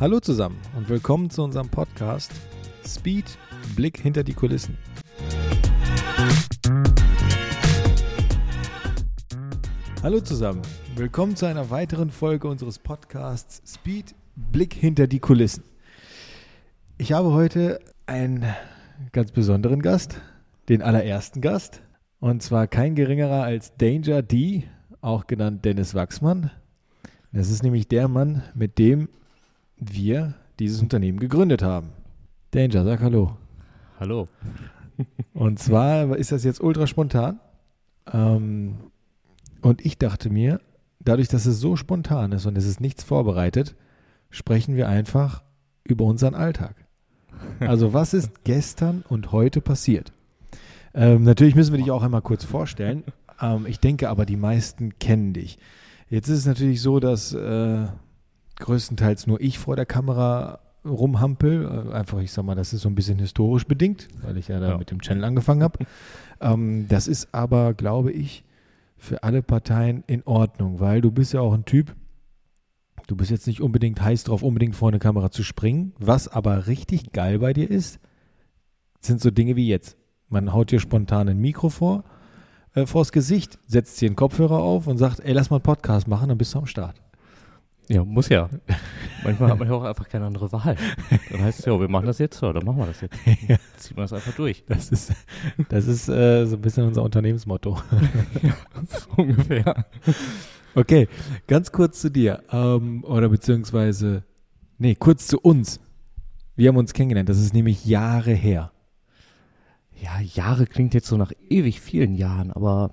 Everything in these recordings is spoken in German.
Hallo zusammen und willkommen zu unserem Podcast Speed Blick hinter die Kulissen. Hallo zusammen, willkommen zu einer weiteren Folge unseres Podcasts Speed Blick hinter die Kulissen. Ich habe heute einen ganz besonderen Gast, den allerersten Gast, und zwar kein geringerer als Danger D, auch genannt Dennis Wachsmann. Das ist nämlich der Mann, mit dem wir dieses Unternehmen gegründet haben. Danger, sag Hallo. Hallo. Und zwar ist das jetzt ultra spontan. Ähm, und ich dachte mir, dadurch, dass es so spontan ist und es ist nichts vorbereitet, sprechen wir einfach über unseren Alltag. Also was ist gestern und heute passiert? Ähm, natürlich müssen wir dich auch einmal kurz vorstellen. Ähm, ich denke aber, die meisten kennen dich. Jetzt ist es natürlich so, dass äh, größtenteils nur ich vor der Kamera rumhampel. Äh, einfach, ich sag mal, das ist so ein bisschen historisch bedingt, weil ich ja da Ja. mit dem Channel angefangen habe. ähm, das ist aber, glaube ich, für alle Parteien in Ordnung, weil du bist ja auch ein Typ, du bist jetzt nicht unbedingt heiß drauf, unbedingt vor eine Kamera zu springen. Was aber richtig geil bei dir ist, sind so Dinge wie jetzt. Man haut dir spontan ein Mikro vor, äh, vors Gesicht, setzt dir einen Kopfhörer auf und sagt, ey, lass mal einen Podcast machen, dann bist du am Start. Ja, muss ja. Manchmal hat man ja auch einfach keine andere Wahl. Dann heißt es ja, wir machen das jetzt, dann machen wir das jetzt. Ziehen wir das einfach durch. Das ist, das ist äh, so ein bisschen unser Unternehmensmotto. So ungefähr. Okay, ganz kurz zu dir. Ähm, oder beziehungsweise, nee, kurz zu uns. Wir haben uns kennengelernt. Das ist nämlich Jahre her. Ja, Jahre klingt jetzt so nach ewig vielen Jahren, aber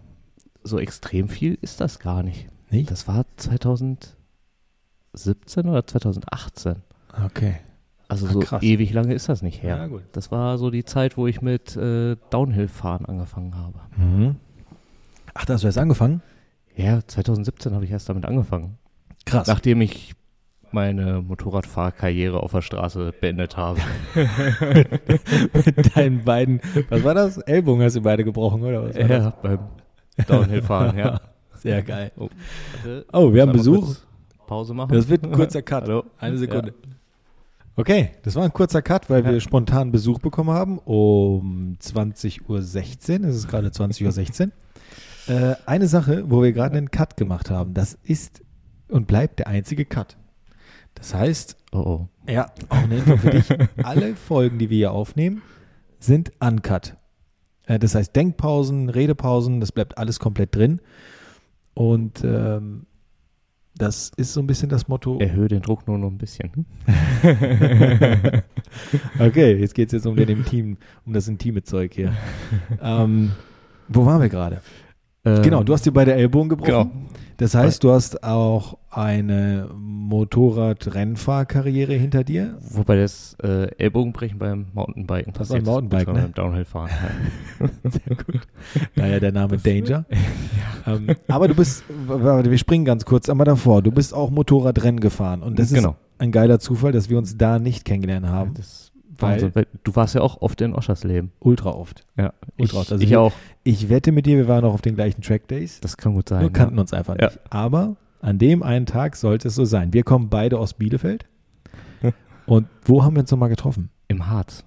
so extrem viel ist das gar nicht. Nicht? Das war 2017 oder 2018. Okay. Also Ah, so krass. ewig lange ist das nicht her. Ja, gut. Das war so die Zeit, wo ich mit äh, Downhill-Fahren angefangen habe. Mhm. Ach, da hast du erst angefangen? Ja, 2017 habe ich erst damit angefangen. Krass. Nachdem ich meine Motorradfahrkarriere auf der Straße beendet habe. Mit deinen beiden, was war das? Ellbogen hast du beide gebrochen, oder was? war das? ja, beim Downhill-Fahren, ja. Sehr geil. Oh, Oh, wir haben Besuch. kurz Pause machen. Das wird ein kurzer Cut. Hallo. Eine Sekunde. Okay, das war ein kurzer Cut, weil Ja. wir spontan Besuch bekommen haben um 20.16 Uhr. Es ist gerade 20.16 Uhr. äh, eine Sache, wo wir gerade einen Cut gemacht haben, das ist und bleibt der einzige Cut. Das heißt, Oh, oh. ja, auch eine Info für dich. Alle Folgen, die wir hier aufnehmen, sind uncut. Äh, das heißt, Denkpausen, Redepausen, das bleibt alles komplett drin. Und ähm, das ist so ein bisschen das Motto. Erhöhe den Druck nur noch ein bisschen. okay, jetzt geht es jetzt um den Intim, um das intime Zeug hier. ähm, wo waren wir gerade? Ähm, Genau, du hast dir beide Ellbogen gebrochen. Genau. Das heißt, du hast auch eine Motorrad-Rennfahrkarriere hinter dir. Wobei das äh, Ellbogenbrechen beim Mountainbiken Das passiert Mountainbike, beziehungsweise ne? beim Downhill-Fahren. Ja. Sehr gut. Daher der Name Danger. ähm, aber du bist, warte, wir springen ganz kurz einmal davor. Du bist auch Motorradrennen gefahren. Und das Genau. ist ein geiler Zufall, dass wir uns da nicht kennengelernt haben. Das Weil- weil du warst ja auch oft in Oschersleben. Ultra oft. Ja, Ultra ich, oft. Also ich wir- auch. Ich wette mit dir, wir waren auch auf den gleichen Track Days. Das kann gut sein. Nur kannten uns einfach Ja. nicht. Aber an dem einen Tag sollte es so sein. Wir kommen beide aus Bielefeld. Und wo haben wir uns nochmal getroffen? Im Harz.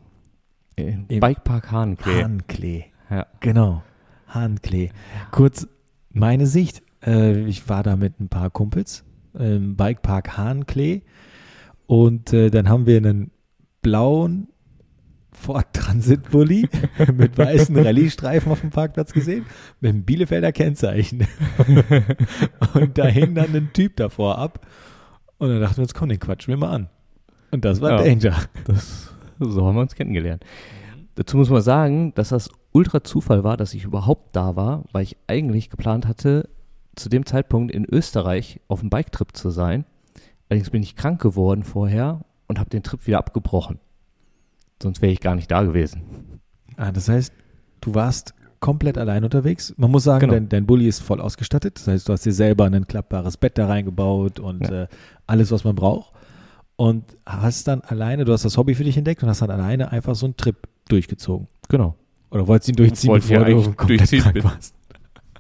Im, Im- Bikepark Hahnklee. Hahnklee. Ja. Genau. Hahnklee. Kurz meine Sicht. Äh, ich war da mit ein paar Kumpels im Bikepark Hahnklee. Und äh, dann haben wir einen blauen Ford Transit Bulli mit weißen Rallye-Streifen auf dem Parkplatz gesehen, mit einem Bielefelder Kennzeichen. und da hing dann ein Typ davor ab. Und dann dachten wir uns, komm, den quatschen wir mal an. Und das war Ja. Danger. Das, so haben wir uns kennengelernt. Dazu muss man sagen, dass das ultra Zufall war, dass ich überhaupt da war, weil ich eigentlich geplant hatte, zu dem Zeitpunkt in Österreich auf einem Biketrip zu sein. Allerdings bin ich krank geworden vorher und habe den Trip wieder abgebrochen. Sonst wäre ich gar nicht da gewesen. Ah, das heißt, du warst komplett allein unterwegs. Man muss sagen, Genau. dein, dein Bulli ist voll ausgestattet. Das heißt, du hast dir selber ein klappbares Bett da reingebaut und Ja. äh, alles, was man braucht. Und hast dann alleine, du hast das Hobby für dich entdeckt und hast dann alleine einfach so einen Trip durchgezogen. Genau. Oder wolltest du ihn durchziehen, Wollte bevor du komplett durchziehen, krank bin- warst?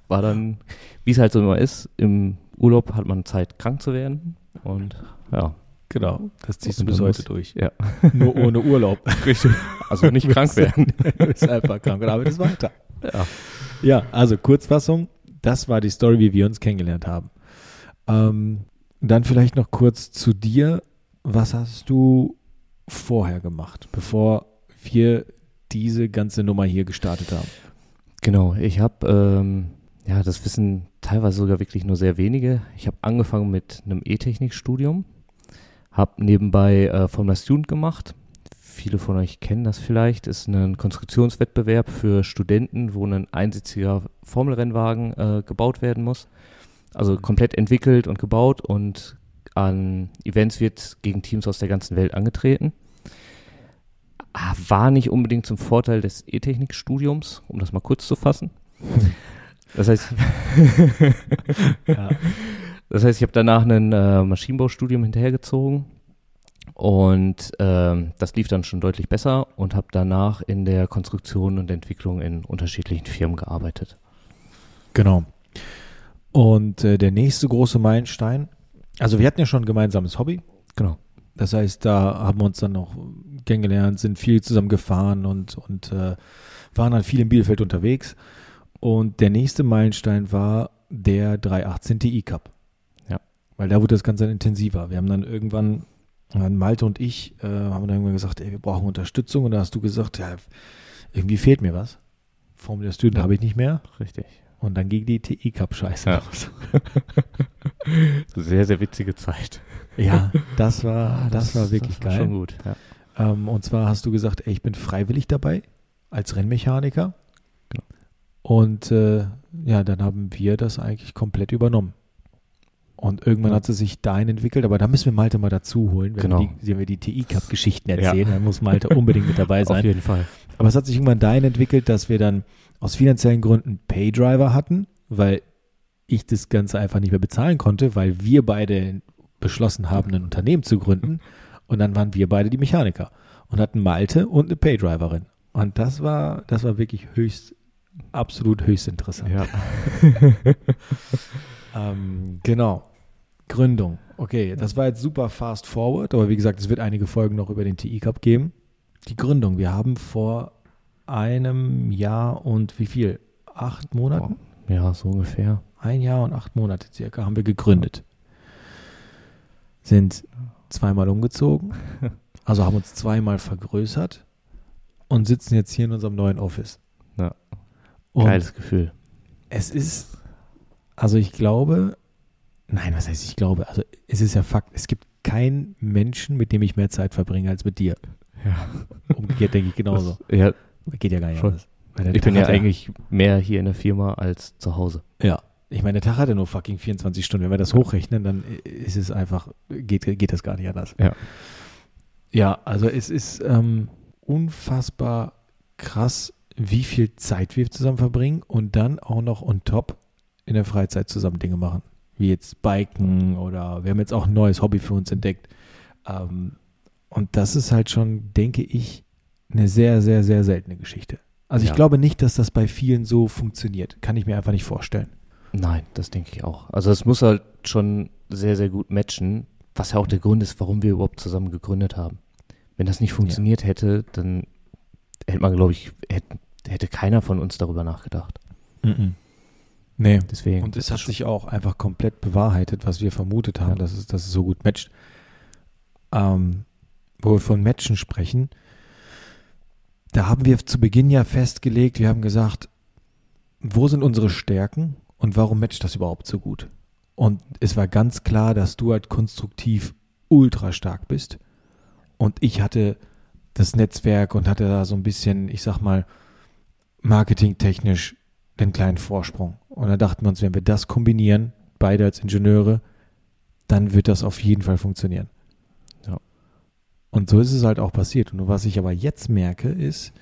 War dann, wie es halt so immer ist, im Urlaub hat man Zeit krank zu werden. Und ja, Genau, das ziehst du bis heute durch. Ja. Nur ohne Urlaub. Richtig. Also nicht krank werden. du bist einfach krank und arbeitest weiter. Ja. Ja, also Kurzfassung, das war die Story, wie wir uns kennengelernt haben. Ähm, dann vielleicht noch kurz zu dir. Was hast du vorher gemacht, bevor wir diese ganze Nummer hier gestartet haben? Genau, ich habe, ähm, ja, das wissen teilweise sogar wirklich nur sehr wenige. Ich habe angefangen mit einem E-Technik-Studium, habe nebenbei äh, Formula Student gemacht. Viele von euch kennen das vielleicht, ist ein Konstruktionswettbewerb für Studenten, wo ein einsitziger Formelrennwagen äh, gebaut werden muss. Also komplett entwickelt und gebaut und an Events wird gegen Teams aus der ganzen Welt angetreten. Ah, War nicht unbedingt zum Vorteil des E-Technik-Studiums, um das mal kurz zu fassen. Das heißt, Ja. das heißt, ich habe danach ein äh, Maschinenbaustudium hinterhergezogen und ähm, das lief dann schon deutlich besser und habe danach in der Konstruktion und Entwicklung in unterschiedlichen Firmen gearbeitet. Genau. Und äh, der nächste große Meilenstein, also wir hatten ja schon ein gemeinsames Hobby. Genau. Das heißt, da haben wir uns dann noch kennengelernt, sind viel zusammen gefahren und, und äh, waren dann viel in Bielefeld unterwegs. Und der nächste Meilenstein war der 318 Ti Cup. Weil da wurde das Ganze dann intensiver. Wir haben dann irgendwann, dann Malte und ich, äh, haben dann irgendwann gesagt, ey, wir brauchen Unterstützung. Und da hast du gesagt, ja, irgendwie fehlt mir was. Formel Student Ja. habe ich nicht mehr. Richtig. Und dann ging die TI Cup Scheiße Ja. los. Sehr, sehr witzige Zeit. Ja, das war, das, war wirklich war geil. Schon gut. Ja. Ähm, und zwar hast du gesagt, ey, ich bin freiwillig dabei als Rennmechaniker. Genau. Und äh, ja, dann haben wir das eigentlich komplett übernommen. Und irgendwann Ja. hat es sich dahin entwickelt, aber da müssen wir Malte mal dazu holen, wenn Genau. wir die, wenn wir die TI-Cup-Geschichten Ja. erzählen. Dann muss Malte unbedingt mit dabei Auf sein. jeden Fall. Aber es hat sich irgendwann dahin entwickelt, dass wir dann aus finanziellen Gründen Paydriver hatten, weil ich das Ganze einfach nicht mehr bezahlen konnte, weil wir beide beschlossen haben, ein Unternehmen zu gründen. Und dann waren wir beide die Mechaniker und hatten Malte und eine Paydriverin. Und das war, das war wirklich höchst, absolut höchst interessant. Ja. Ähm, genau. Gründung. Okay, das war jetzt super fast forward, aber wie gesagt, es wird einige Folgen noch über den TI Cup geben. Die Gründung. Wir haben vor einem Jahr und wie viel? Acht Monaten? ja, so ungefähr. Ein Jahr und acht Monate circa haben wir gegründet. Sind zweimal umgezogen, also haben uns zweimal vergrößert und sitzen jetzt hier in unserem neuen Office. Ja. Und Geiles Gefühl. es ist, also ich glaube, nein, was heißt ich glaube, also es ist ja Fakt, es gibt keinen Menschen, mit dem ich mehr Zeit verbringe als mit dir. Ja. Umgekehrt denke ich genauso. Das, ja, Geht ja gar nicht Schon. anders. Ich bin ja eigentlich mehr hier in der Firma als zu Hause. Ja. Ich meine, der Tag hat ja nur fucking 24 Stunden. Wenn wir das hochrechnen, dann ist es einfach, geht, geht das gar nicht anders. Ja. Ja, also es ist ähm, unfassbar krass, wie viel Zeit wir zusammen verbringen und dann auch noch on top in der Freizeit zusammen Dinge machen. Wie jetzt Biken oder wir haben jetzt auch ein neues Hobby für uns entdeckt. Ähm, und das ist halt schon, denke ich, eine sehr, sehr, sehr seltene Geschichte. Also ich Ja. glaube nicht, dass das bei vielen so funktioniert. Kann ich mir einfach nicht vorstellen. Nein, das denke ich auch. Also es muss halt schon sehr, sehr gut matchen, was ja auch der Grund ist, warum wir überhaupt zusammen gegründet haben. Wenn das nicht funktioniert hätte, dann hätte man, glaube ich, hätte, hätte keiner von uns darüber nachgedacht. Nee. Deswegen. Und es hat sich auch einfach komplett bewahrheitet, was wir vermutet haben, Ja. dass, es, dass es so gut matcht. Ähm, wo wir von Matchen sprechen, da haben wir zu Beginn ja festgelegt, wir haben gesagt, wo sind unsere Stärken und warum matcht das überhaupt so gut? Und es war ganz klar, dass du halt konstruktiv ultra stark bist. Und ich hatte das Netzwerk und hatte da so ein bisschen, ich sag mal, marketingtechnisch den kleinen Vorsprung. Und da dachten wir uns, wenn wir das kombinieren, beide als Ingenieure, dann wird das auf jeden Fall funktionieren. Ja. Und so ist es halt auch passiert. Und was ich aber jetzt merke, ist,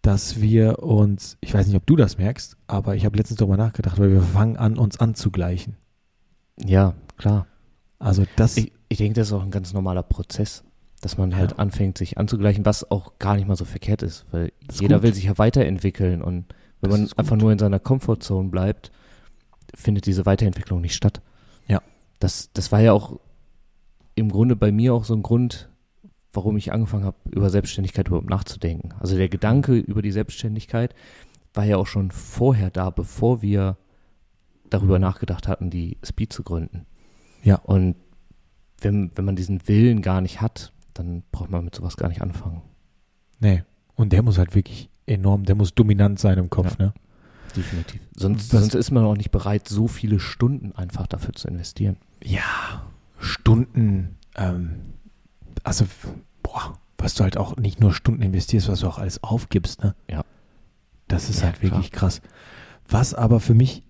dass wir uns, ich weiß nicht, ob du das merkst, aber ich habe letztens darüber nachgedacht, weil wir fangen an, uns anzugleichen. ja, klar. Also das, Ich, ich denke, das ist auch ein ganz normaler Prozess, dass man halt Ja. anfängt, sich anzugleichen, was auch gar nicht mal so verkehrt ist, weil ist jeder gut. will sich ja weiterentwickeln und wenn Das man einfach nur in seiner Comfortzone bleibt, findet diese Weiterentwicklung nicht statt. Ja. Das, das war ja auch im Grunde bei mir auch so ein Grund, warum ich angefangen habe, über Selbstständigkeit überhaupt nachzudenken. Also der Gedanke über die Selbstständigkeit war ja auch schon vorher da, bevor wir darüber nachgedacht hatten, die Speed zu gründen. Ja. Und wenn, wenn man diesen Willen gar nicht hat, dann braucht man mit sowas gar nicht anfangen. Nee. Und der muss halt wirklich enorm, der muss dominant sein im Kopf, Ja. ne? Definitiv. Sonst, sonst ist man auch nicht bereit, so viele Stunden einfach dafür zu investieren. Ja, Stunden, ähm, also, boah, was du halt auch nicht nur Stunden investierst, was du auch alles aufgibst, ne? Ja. Das ist Ja, halt wirklich krass. Was aber für mich,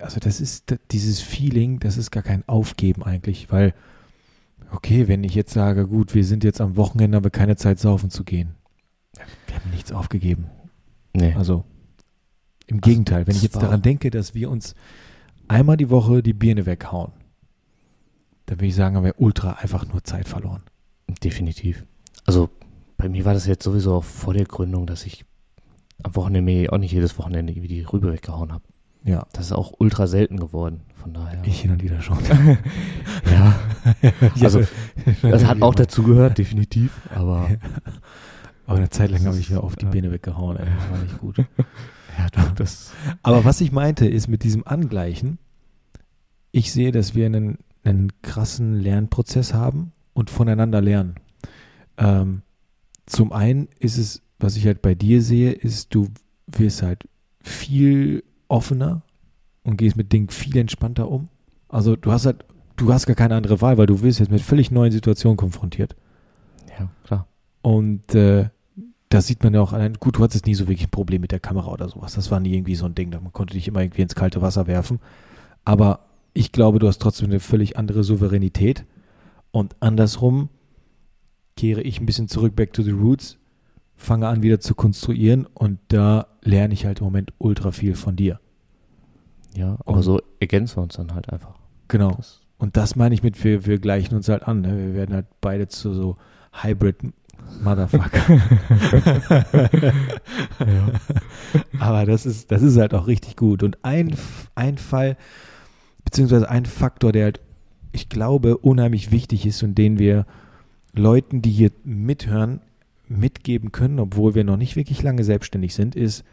also das ist dieses Feeling, das ist gar kein Aufgeben eigentlich, weil, okay, wenn ich jetzt sage, gut, wir sind jetzt am Wochenende, haben wir keine Zeit, saufen zu gehen. Wir haben nichts aufgegeben. Nee. Also im Gegenteil, wenn ich jetzt daran denke, dass wir uns einmal die Woche die Birne weghauen, dann würde ich sagen, haben wir ultra einfach nur Zeit verloren. Definitiv. Also bei mir war das jetzt sowieso auch vor der Gründung, dass ich am Wochenende mir auch nicht jedes Wochenende irgendwie die Rübe weggehauen habe. Ja, Das ist auch ultra selten geworden. Von daher. ich hin und wieder schon. ja, also das hat auch der dazu gehört, definitiv. Aber Aber eine Zeit lang habe ich ja auf die. Birne weggehauen, ey. das war nicht gut. ja, du, das. Aber was ich meinte, ist mit diesem Angleichen, ich sehe, dass wir einen, einen krassen Lernprozess haben und voneinander lernen. Ähm, zum einen ist es, was ich halt bei dir sehe, ist, du wirst halt viel offener und gehst mit Dingen viel entspannter um. Also du hast halt, du hast gar keine andere Wahl, weil du wirst jetzt mit völlig neuen Situationen konfrontiert. Ja, klar. Und äh, das sieht man ja auch allein. Gut, du hattest nie so wirklich ein Problem mit der Kamera oder sowas. Das war nie irgendwie so ein Ding. Man konnte dich immer irgendwie ins kalte Wasser werfen. Aber ich glaube, du hast trotzdem eine völlig andere Souveränität. Und andersrum kehre ich ein bisschen zurück, back to the roots, fange an wieder zu konstruieren und da lerne ich halt im Moment ultra viel von dir. Ja, aber Und- so ergänzen wir uns dann halt einfach. Genau. Das, Und das meine ich mit, wir, wir gleichen uns halt an. Ne? Wir werden halt beide zu so Hybrid Motherfucker. Aber das ist, das ist halt auch richtig gut. Und ein, ein Fall, beziehungsweise ein Faktor, der halt, ich glaube, unheimlich wichtig ist und den wir Leuten, die hier mithören, mitgeben können, obwohl wir noch nicht wirklich lange selbstständig sind, ist,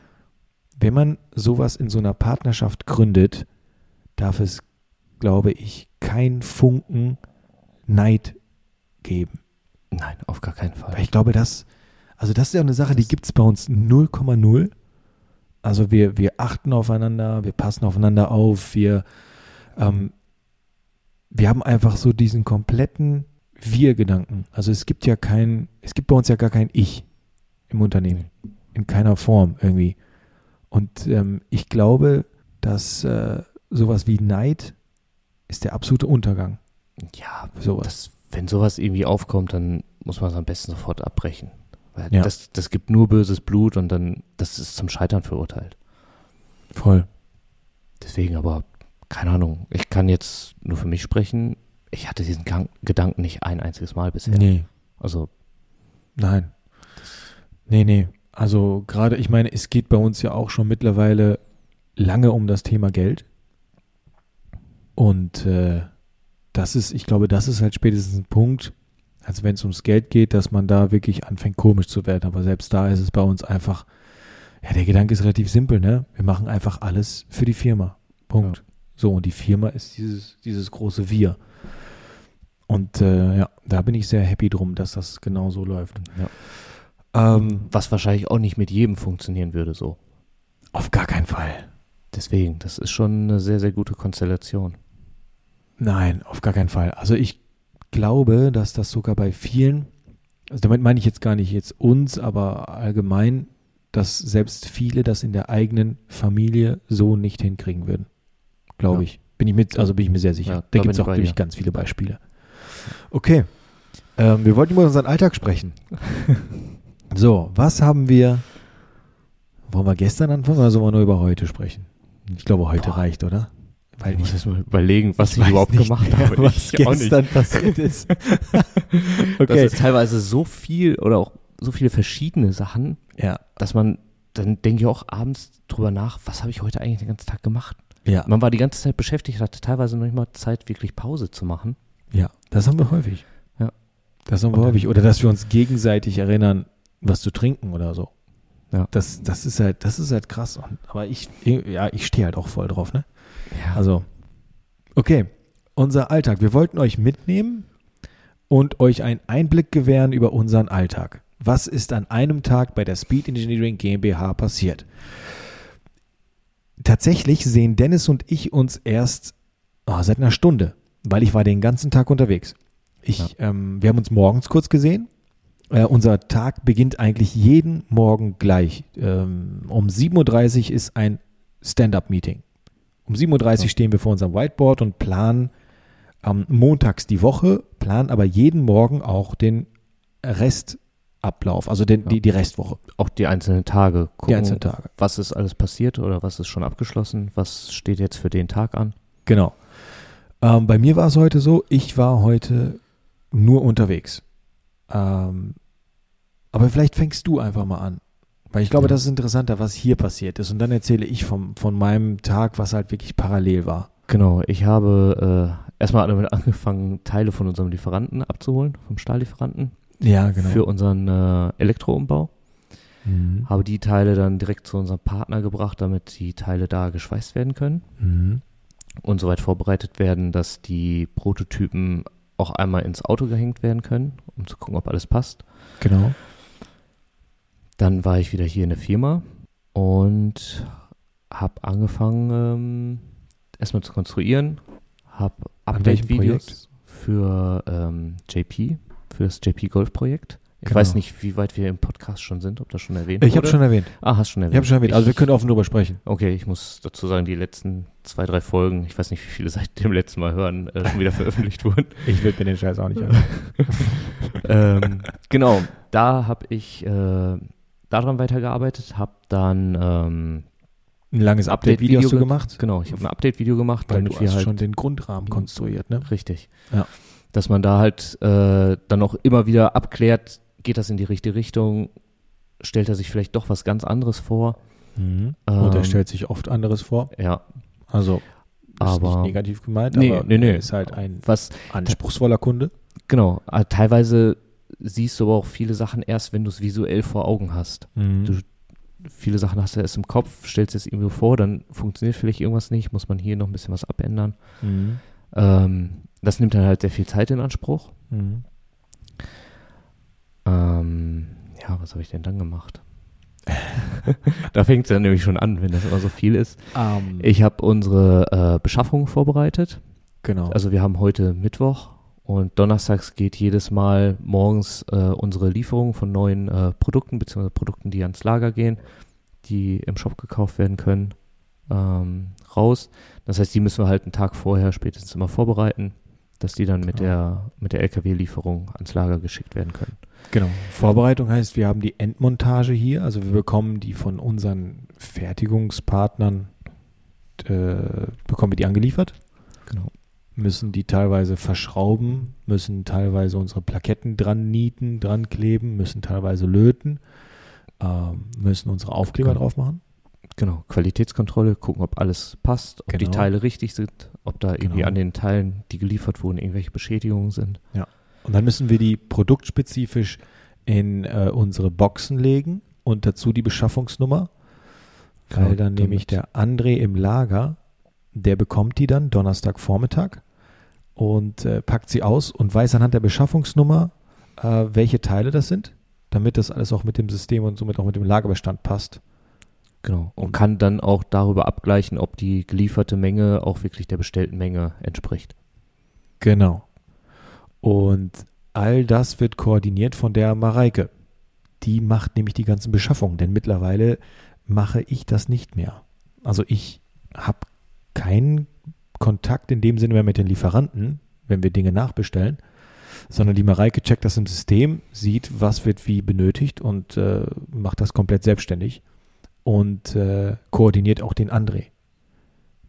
wenn man sowas in so einer Partnerschaft gründet, darf es, glaube ich, kein Funken Neid geben. Nein, auf gar keinen Fall. Weil ich glaube, das, also das ist ja eine Sache, die gibt es bei uns 0,0. Also wir, wir achten aufeinander, wir passen aufeinander auf, wir, ähm, wir haben einfach so diesen kompletten Wir-Gedanken. Also es gibt ja kein, es gibt bei uns ja gar kein Ich im Unternehmen. In keiner Form irgendwie. Und ähm, ich glaube, dass äh, sowas wie Neid ist der absolute Untergang. Ja, Sowas. das, wenn sowas irgendwie aufkommt, dann muss man es am besten sofort abbrechen. Weil Ja. das, das gibt nur böses Blut und dann, das ist zum Scheitern verurteilt. Voll. Deswegen aber, keine Ahnung, ich kann jetzt nur für mich sprechen. Ich hatte diesen Gedanken nicht ein einziges Mal bisher. Nee, Also, Nein. Nee, nee. Also gerade, ich meine, es geht bei uns ja auch schon mittlerweile lange um das Thema Geld. Und äh, das ist, ich glaube, das ist halt spätestens ein Punkt, als wenn es ums Geld geht, dass man da wirklich anfängt komisch zu werden. Aber selbst da ist es bei uns einfach, ja, der Gedanke ist relativ simpel, ne? Wir machen einfach alles für die Firma. Punkt. Ja. So, und die Firma ist dieses, dieses große Wir. Und äh, ja, da bin ich sehr happy drum, dass das genau so läuft. ja. Ähm, was wahrscheinlich auch nicht mit jedem funktionieren würde so. auf gar keinen Fall. Deswegen, das ist schon eine sehr, sehr gute Konstellation. Nein, auf gar keinen Fall. Also ich glaube, dass das sogar bei vielen, also damit meine ich jetzt gar nicht jetzt uns, aber allgemein, dass selbst viele das in der eigenen Familie so nicht hinkriegen würden. Glaube Ja. ich. Bin ich mit, also bin ich mir sehr sicher. Ja, da gibt es auch wirklich ganz viele Beispiele. Okay. Ähm, wir wollten über unseren Alltag sprechen. so, was haben wir, wollen wir gestern anfangen oder sollen wir nur über heute sprechen? Ich glaube, heute Boah. reicht, oder? Weil ich muss jetzt mal überlegen, was ich, weiß überhaupt nicht gemacht habe. was Ich gestern passiert ist. Das okay. ist teilweise so viel oder auch so viele verschiedene Sachen, ja, dass man, dann denke ich auch abends drüber nach, was habe ich heute eigentlich den ganzen Tag gemacht? ja. Man war die ganze Zeit beschäftigt, hatte teilweise noch nicht mal Zeit, wirklich Pause zu machen. Ja, das haben wir häufig. Ja. Das haben wir häufig. Oder dass wir uns gegenseitig erinnern, was zu trinken oder so. Ja. Das, das ist halt, das ist halt krass. Und, aber ich, ja, ich stehe halt auch voll drauf, ne? Ja. Also, okay. Unser Alltag. Wir wollten euch mitnehmen und euch einen Einblick gewähren über unseren Alltag. Was ist an einem Tag bei der Speed Engineering GmbH passiert? Tatsächlich sehen Dennis und ich uns erst oh, seit einer Stunde, weil ich war den ganzen Tag unterwegs. Ich, ähm, wir haben uns morgens kurz gesehen. Äh, unser Tag beginnt eigentlich jeden Morgen gleich. Ähm, um 7.30 Uhr ist ein Stand-up-Meeting. Um 7.30 Uhr Ja. stehen wir vor unserem Whiteboard und planen ähm, montags die Woche, planen aber jeden Morgen auch den Restablauf, also den, Ja. die, die Restwoche, Auch die einzelnen Tage gucken, die einzelnen Tage. was ist alles passiert oder was ist schon abgeschlossen, was steht jetzt für den Tag an. Genau. Ähm, bei mir war es heute so, ich war heute nur unterwegs. Ähm, aber vielleicht fängst du einfach mal an. Weil ich glaube, Ja. das ist interessanter, was hier passiert ist. Und dann erzähle ich vom, von meinem Tag, was halt wirklich parallel war. Genau, ich habe äh, erstmal damit angefangen, Teile von unserem Lieferanten abzuholen, vom Stahllieferanten, Ja, für unseren äh, Elektroumbau. Mhm. Habe die Teile dann direkt zu unserem Partner gebracht, damit die Teile da geschweißt werden können Mhm. und soweit vorbereitet werden, dass die Prototypen auch einmal ins Auto gehängt werden können, um zu gucken, ob alles passt. Genau. Dann war ich wieder hier in der Firma und habe angefangen, ähm, erstmal zu konstruieren, habe Update-Videos für ähm, JP, für das JP Golf-Projekt. Ich Genau. weiß nicht, wie weit wir im Podcast schon sind, ob das schon erwähnt Ich habe wurde. schon erwähnt. Ah, hast schon erwähnt. Ich habe schon erwähnt. Also wir können offen drüber sprechen. Okay, ich muss dazu sagen, die letzten zwei, drei Folgen, ich weiß nicht, wie viele seit dem letzten Mal hören, äh, schon wieder veröffentlicht wurden. Ich würde mir den Scheiß auch nicht an. ähm, genau, da habe ich äh, daran weitergearbeitet, habe dann ähm, Ein langes Update-Video du ge- gemacht. Genau, ich habe ein Update-Video gemacht, Weil damit du wir hast halt schon den Grundrahmen konstruiert, ne? richtig, Ja. dass man da halt äh, dann auch immer wieder abklärt, geht das in die richtige Richtung, stellt er sich vielleicht doch was ganz anderes vor. Mhm. Und er Ähm, stellt sich oft anderes vor. Ja, Also, ist Aber- nicht negativ gemeint, Nee, aber nee, nee. ist halt ein was anspruchsvoller Kunde. genau, äh, teilweise siehst du aber auch viele Sachen erst, wenn du es visuell vor Augen hast. Du- viele Sachen hast du erst im Kopf, stellst es irgendwo vor, dann funktioniert vielleicht irgendwas nicht, muss man hier noch ein bisschen was abändern. Mhm. Ähm, das nimmt dann halt sehr viel Zeit in Anspruch. Mhm. Ähm, ja, was habe ich denn dann gemacht? da fängt es dann nämlich schon an, wenn das immer so viel ist. Ähm, Ich habe unsere äh, Beschaffung vorbereitet. genau. Also wir haben heute Mittwoch und donnerstags geht jedes Mal morgens äh, unsere Lieferung von neuen äh, Produkten beziehungsweise Produkten, die ans Lager gehen, die im Shop gekauft werden können, ähm, raus. Das heißt, die müssen wir halt einen Tag vorher spätestens immer vorbereiten, dass die dann mit Genau. der mit der LKW-Lieferung ans Lager geschickt werden können. Genau. Vorbereitung heißt, wir haben die Endmontage hier, also wir bekommen die von unseren Fertigungspartnern, äh, bekommen wir die angeliefert, Genau. müssen die teilweise verschrauben, müssen teilweise unsere Plaketten dran nieten, dran kleben, müssen teilweise löten, ähm, müssen unsere Aufkleber Genau. drauf machen. Genau, Qualitätskontrolle, gucken, ob alles passt, ob die Genau. Teile richtig sind, ob da irgendwie Genau. an den Teilen, die geliefert wurden, irgendwelche Beschädigungen sind. Und dann müssen wir die produktspezifisch in äh, unsere Boxen legen und dazu die Beschaffungsnummer. Weil Genau, dann nämlich der André im Lager, der bekommt die dann Donnerstagvormittag und äh, packt sie aus und weiß anhand der Beschaffungsnummer, äh, welche Teile das sind, damit das alles auch mit dem System und somit auch mit dem Lagerbestand passt. Genau. Und Und- kann dann auch darüber abgleichen, ob die gelieferte Menge auch wirklich der bestellten Menge entspricht. Genau. Und all das wird koordiniert von der Mareike. Die macht nämlich die ganzen Beschaffungen, denn mittlerweile mache ich das nicht mehr. Also ich habe keinen Kontakt in dem Sinne mehr mit den Lieferanten, wenn wir Dinge nachbestellen, sondern die Mareike checkt das im System, sieht, was wird wie benötigt und äh, macht das komplett selbstständig und äh, koordiniert auch den André,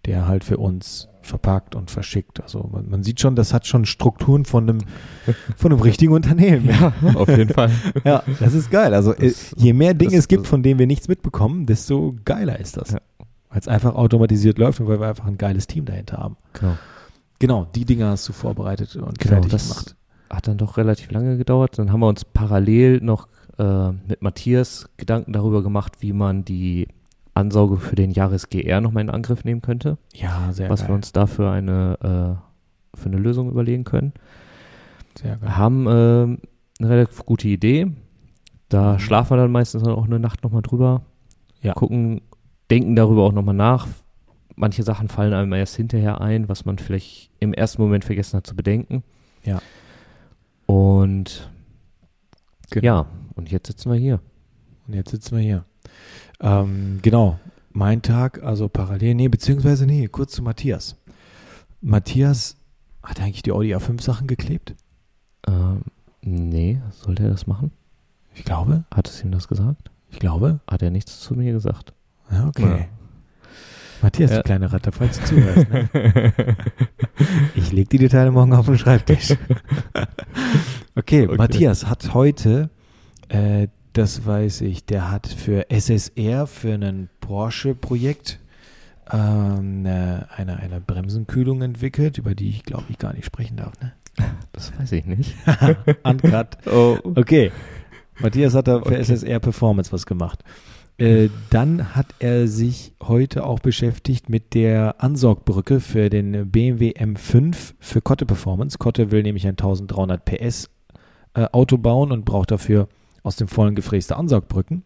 der halt für uns verpackt und verschickt. Also man, man sieht schon, das hat schon Strukturen von einem, von einem richtigen Unternehmen. Ja, auf jeden Fall. ja das ist geil. Also äh, Das- je mehr Dinge das- es gibt, von denen wir nichts mitbekommen, desto geiler ist das. Ja. Weil es einfach automatisiert läuft und weil wir einfach ein geiles Team dahinter haben. Genau. genau, die Dinger hast du vorbereitet und Genau, fertig das- gemacht. Hat dann doch relativ lange gedauert. Dann haben wir uns parallel noch äh, mit Matthias Gedanken darüber gemacht, wie man die Ansauge für den Jahres GR nochmal in Angriff nehmen könnte. Ja, sehr was geil. wir uns dafür eine, äh, für eine Lösung überlegen können. sehr geil. Haben ähm, eine relativ gute Idee. Da Mhm. schlafen wir dann meistens auch eine Nacht nochmal drüber. Ja. Gucken, denken darüber auch nochmal nach. Manche Sachen fallen einem erst hinterher ein, was man vielleicht im ersten Moment vergessen hat zu bedenken. Ja. Und Genau. ja, und jetzt sitzen wir hier. Und jetzt sitzen wir hier. Ähm, genau, mein Tag, also parallel, nee, beziehungsweise, nee, kurz zu Matthias. Matthias hat eigentlich die Audi A5 Sachen geklebt? Ähm, nee, sollte er das machen? Ich glaube, Hat es ihm das gesagt? ich glaube. Hat er nichts zu mir gesagt? Ja, okay. Ja. Matthias, Ja. die kleine Ratte, falls du zuhörst. Ne? Ich leg die Details morgen auf den Schreibtisch. okay, Okay. Matthias hat heute, äh, das weiß ich, der hat für SSR, für ein Porsche-Projekt, ähm, eine, eine, Bremsenkühlung entwickelt, über die ich glaube ich gar nicht sprechen darf. Ne? Das weiß ich nicht. Uncut. Oh. Okay. Matthias hat da für Okay. SSR Performance was gemacht. Äh, dann hat er sich heute auch beschäftigt mit der Ansaugbrücke für den BMW M5 für Kotte Performance. Kotte will nämlich ein 1300 PS äh, Auto bauen und braucht dafür aus dem vollen gefräste Ansaugbrücken,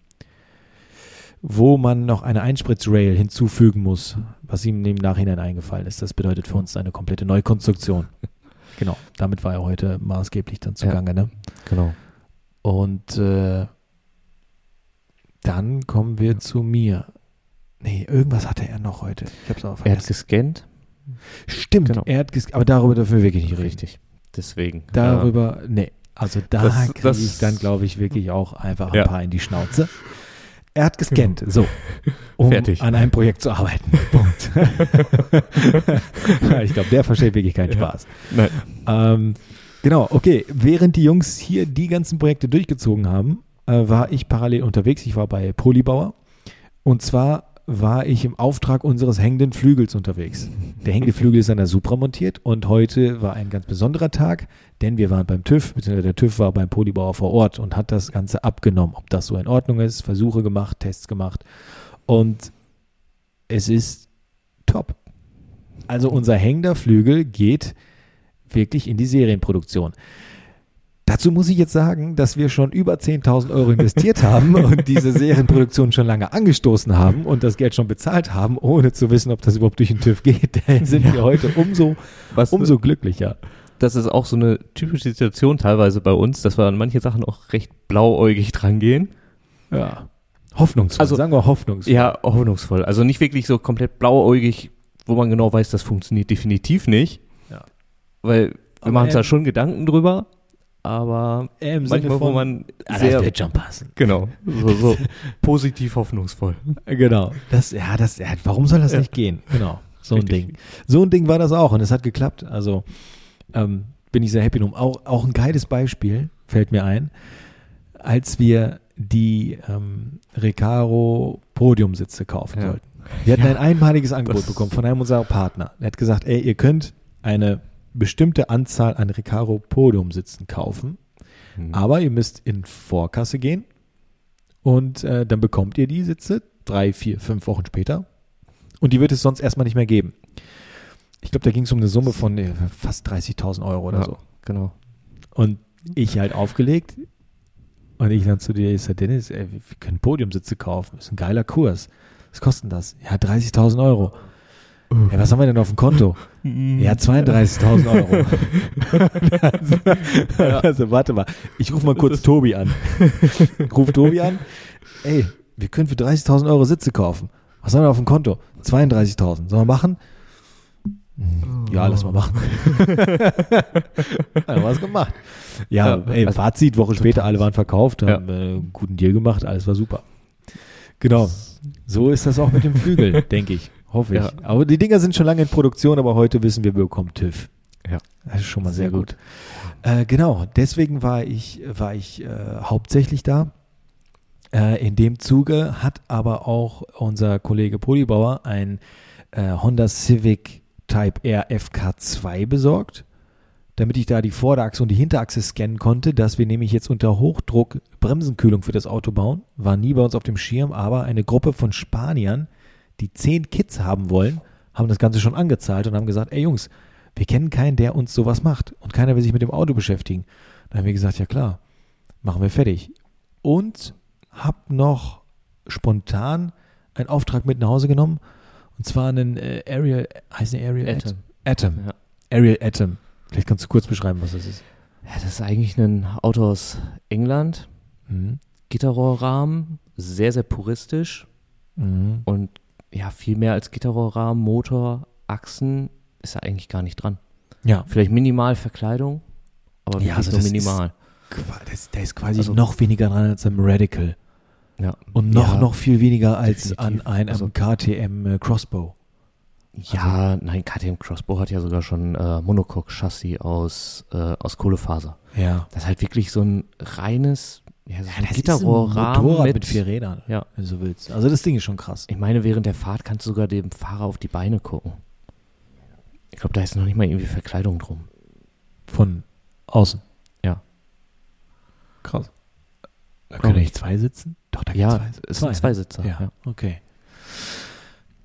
wo man noch eine Einspritzrail hinzufügen muss, was ihm im Nachhinein eingefallen ist. Das bedeutet für uns eine komplette Neukonstruktion. Genau, damit war er heute maßgeblich dann zugange. Ne? Genau. Und äh, dann kommen wir zu mir. Nee, irgendwas hatte er noch heute. Ich hab's auch Er hat vergessen. gescannt. Stimmt, genau. er hat ges aber darüber dürfen wir wirklich nicht reden. Richtig. Deswegen. Darüber, nee. Also da kriege ich dann, glaube ich, wirklich auch einfach ein Ja. paar in die Schnauze. Er hat gescannt, so, um Fertig. an einem Projekt zu arbeiten. Punkt. ich glaube, der versteht wirklich keinen Ja. Spaß. Nein. Ähm, genau, okay. Während die Jungs hier die ganzen Projekte durchgezogen haben, äh, war ich parallel unterwegs. Ich war bei Polybauer. Und zwar war ich im Auftrag unseres hängenden Flügels unterwegs. Der hängende Flügel ist an der Supra montiert und heute war ein ganz besonderer Tag, denn wir waren beim TÜV, beziehungsweise der TÜV war beim Polybauer vor Ort und hat das Ganze abgenommen, ob das so in Ordnung ist, Versuche gemacht, Tests gemacht und es ist top. Also unser hängender Flügel geht wirklich in die Serienproduktion. Dazu muss ich jetzt sagen, dass wir schon über 10.000 Euro investiert haben und diese Serienproduktion schon lange angestoßen haben und das Geld schon bezahlt haben, ohne zu wissen, ob das überhaupt durch den TÜV geht. Daher sind wir heute umso, Was, umso glücklicher. das ist auch so eine typische Situation teilweise bei uns, dass wir an manche Sachen auch recht blauäugig drangehen. Ja. Hoffnungsvoll, Also- sagen wir hoffnungsvoll. Ja, hoffnungsvoll. Also nicht wirklich so komplett blauäugig, wo man genau weiß, das funktioniert definitiv nicht. Ja. Weil wir Aber machen uns da schon Gedanken drüber, aber Äh, Im Sinne manchmal, wo von, man ah, sehr, das wird schon passen. genau, so, so positiv hoffnungsvoll. Genau. Das, ja, das, ja, warum soll das Ja. nicht gehen? Genau. So ein Richtig. Ding. So ein Ding war das auch und es hat geklappt. Also ähm, bin ich sehr happy drum. Auch, auch ein geiles Beispiel fällt mir ein, als wir die ähm, Recaro Podiumsitze kaufen Ja. sollten. Wir hatten Ja. ein einmaliges Angebot Das- bekommen von einem unserer Partner. Er hat gesagt, ey, ihr könnt eine bestimmte Anzahl an Recaro Podiumsitzen kaufen, Mhm. aber ihr müsst in Vorkasse gehen und äh, dann bekommt ihr die Sitze drei, vier, fünf Wochen später. Und die wird es sonst erstmal nicht mehr geben. Ich glaube, da ging es um eine Summe von äh, fast 30.000 Euro oder Ja. so. Genau. Und ich halt aufgelegt und ich dann zu dir, ich sag, Dennis, ey, wir können Podiumsitze kaufen. Das ist ein geiler Kurs. Was kostet denn das? Ja, 30.000 Euro. Ja, was haben wir denn auf dem Konto? Ja, 32.000 Euro. also, also, warte mal, ich rufe mal kurz Tobi an. Ruf Tobi an. Ey, wir können für 30.000 Euro Sitze kaufen. Was haben wir auf dem Konto? 32.000. Sollen wir machen? Hm, Ja, lass mal machen. Haben wir was gemacht. Ja, Ja, ey, also- Fazit, Woche später, alle waren verkauft, Ja. haben äh, einen guten Deal gemacht, alles war super. Genau. So ist das auch mit dem Flügel, denke ich. Hoffe ich. Ja. Aber die Dinger sind schon lange in Produktion, aber heute wissen wir, wir bekommen TÜV. Ja. Das ist schon mal sehr, Sehr gut. Äh, genau, deswegen war ich, war ich äh, hauptsächlich da. Äh, in dem Zuge hat aber auch unser Kollege Polibauer ein äh, Honda Civic Type R FK2 besorgt, damit ich da die Vorderachse und die Hinterachse scannen konnte, dass wir nämlich jetzt unter Hochdruck Bremsenkühlung für das Auto bauen. War nie bei uns auf dem Schirm, aber eine Gruppe von Spaniern, die zehn Kids haben wollen, haben das Ganze schon angezahlt und haben gesagt, ey Jungs, wir kennen keinen, der uns sowas macht und keiner will sich mit dem Auto beschäftigen. Da haben wir gesagt, ja klar, machen wir fertig. Und hab noch spontan einen Auftrag mit nach Hause genommen und zwar einen äh, Ariel, heißt der Ariel Atom. Atom. Ja. Ariel Atom. Vielleicht kannst du kurz beschreiben, was das ist. ja, das ist eigentlich ein Auto aus England. Mhm. Gitterrohrrahmen, sehr, sehr puristisch Mhm. und ja, viel mehr als Gitterrohrrahmen, Motor, Achsen ist da eigentlich gar nicht dran. Ja, Vielleicht minimal Verkleidung, aber Ja, wirklich also nur das ist- minimal. Das, der ist quasi Also- noch weniger dran als am Radical. Ja. Und noch, ja, noch viel weniger als definitiv. an einem Also- KTM äh, Crossbow. Ja, nein, KTM Crossbow hat ja sogar schon äh, Monocoque-Chassis aus, äh, aus Kohlefaser. Ja. Das ist halt wirklich so ein reines ja, so ein das ist ein Gitterrohrrahmen Motorrad mit, mit vier Rädern, Ja. wenn du so willst. Also das Ding ist schon krass. Ich meine, während der Fahrt kannst du sogar dem Fahrer auf die Beine gucken. Ich glaube, da ist noch nicht mal irgendwie Verkleidung drum. Von außen. Ja. Krass. Da können ich. nicht zwei sitzen? Doch, da Ja, gibt's es zwei. sind Zwei, ne? Ja. Ja, okay.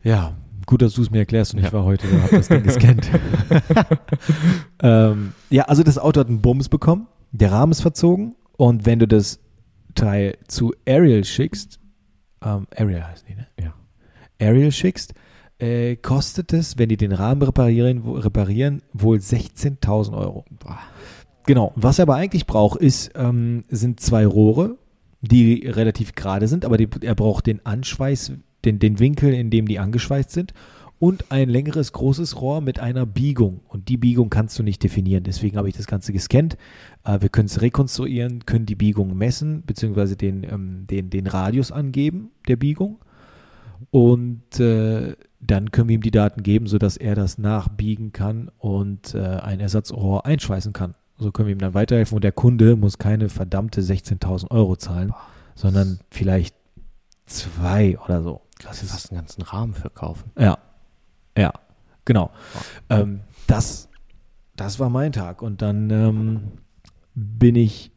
Ja, gut, dass du es mir erklärst und Ja. ich war heute da, hab das Ding gescannt. ähm, ja, also das Auto hat einen Bums bekommen, der Rahmen ist verzogen und wenn du das Teil zu Ariel schickst, ähm, Ariel heißt die, ne? Ja. Ariel schickst, äh, kostet es, wenn die den Rahmen reparieren, wo- reparieren wohl 16.000 Euro. Boah. Genau. Was er aber eigentlich braucht, ist, ähm, sind zwei Rohre, die relativ gerade sind, aber die, er braucht den Anschweiß, den, den Winkel, in dem die angeschweißt sind und ein längeres, großes Rohr mit einer Biegung. Und die Biegung kannst du nicht definieren. Deswegen habe ich das Ganze gescannt. Äh, wir können es rekonstruieren, können die Biegung messen, beziehungsweise den, ähm, den, den Radius angeben der Biegung. Und äh, dann können wir ihm die Daten geben, sodass er das nachbiegen kann und äh, ein Ersatzrohr einschweißen kann. So können wir ihm dann weiterhelfen und der Kunde muss keine verdammte 16.000 Euro zahlen, sondern vielleicht zwei oder so. Das ist fast einen ganzen Rahmen für kaufen. Ja, ja, genau. Ähm, das, das war mein Tag und dann ähm, bin ich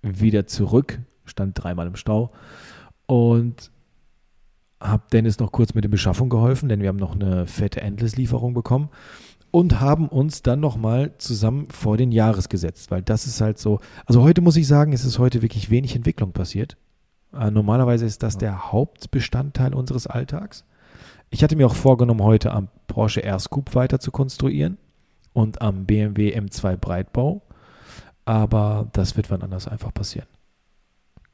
wieder zurück, stand dreimal im Stau und habe Dennis noch kurz mit der Beschaffung geholfen, denn wir haben noch eine fette Endless-Lieferung bekommen und haben uns dann nochmal zusammen vor den Jahres gesetzt, weil das ist halt so, also heute muss ich sagen, es ist heute wirklich wenig Entwicklung passiert. Äh, normalerweise ist das der Hauptbestandteil unseres Alltags. Ich hatte mir auch vorgenommen, heute am Porsche R-Scoop weiter zu konstruieren und am BMW M2 Breitbau, aber das wird wann anders einfach passieren.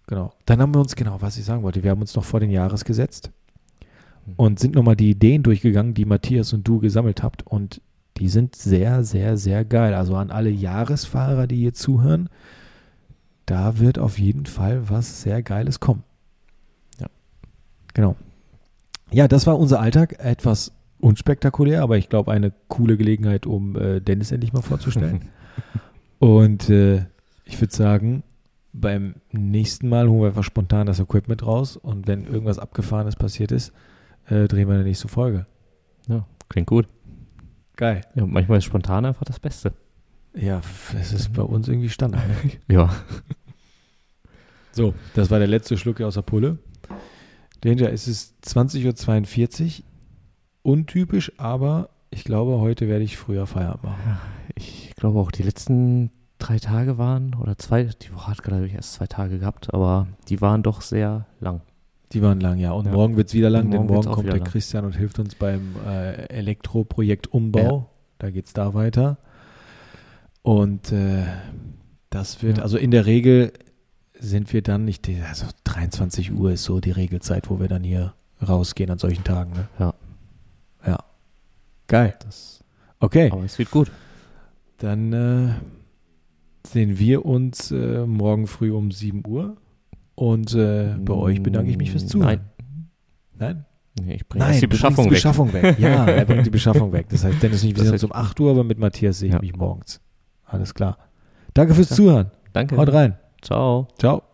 Genau. Dann haben wir uns, genau, was ich sagen wollte, wir haben uns noch vor den Jahres gesetzt und sind nochmal die Ideen durchgegangen, die Matthias und du gesammelt habt. Und die sind sehr, sehr, sehr geil. Also an alle Jahresfahrer, die hier zuhören, da wird auf jeden Fall was sehr Geiles kommen. Ja. Genau. Ja, das war unser Alltag. Etwas unspektakulär, aber ich glaube, eine coole Gelegenheit, um äh, Dennis endlich mal vorzustellen. und äh, ich würde sagen, beim nächsten Mal holen wir einfach spontan das Equipment raus und wenn irgendwas Abgefahrenes passiert ist, äh, drehen wir eine nächste Folge. Ja, klingt gut. Geil. Ja, manchmal ist spontan einfach das Beste. Ja, es ist bei uns irgendwie Standard. Ne? Ja. So, das war der letzte Schluck hier aus der Pulle. Danger, es ist 20.42 Uhr. Untypisch, aber ich glaube, heute werde ich früher Feierabend machen. Ich glaube auch, die letzten drei Tage waren, oder zwei, die Woche hat ich erst zwei Tage gehabt, aber die waren doch sehr lang. Die waren lang, ja. Und Ja. morgen wird es wieder lang, Und denn morgen morgen kommt der lang. Christian und hilft uns beim äh, Elektroprojekt Umbau. Da geht es da weiter. Und äh, das wird, Ja. also in der Regel sind wir dann nicht, die, also 23 Uhr ist so die Regelzeit, wo wir dann hier rausgehen an solchen Tagen. Ne? Ja. Ja. Geil. Das, Okay. aber es wird gut. Dann äh, sehen wir uns äh, morgen früh um 7 Uhr. Und äh, bei euch bedanke ich mich fürs Zuhören. Nein. Nein? Ich bringe Nein, die Beschaffung die weg. Beschaffung weg. Ja, er bringt die Beschaffung weg. Das heißt, Dennis und ich, wir sehen uns um 8 Uhr, aber mit Matthias sehe ich Ja. mich morgens. Alles klar. Danke fürs. Zuhören. Danke. Haut rein. Ciao. Ciao.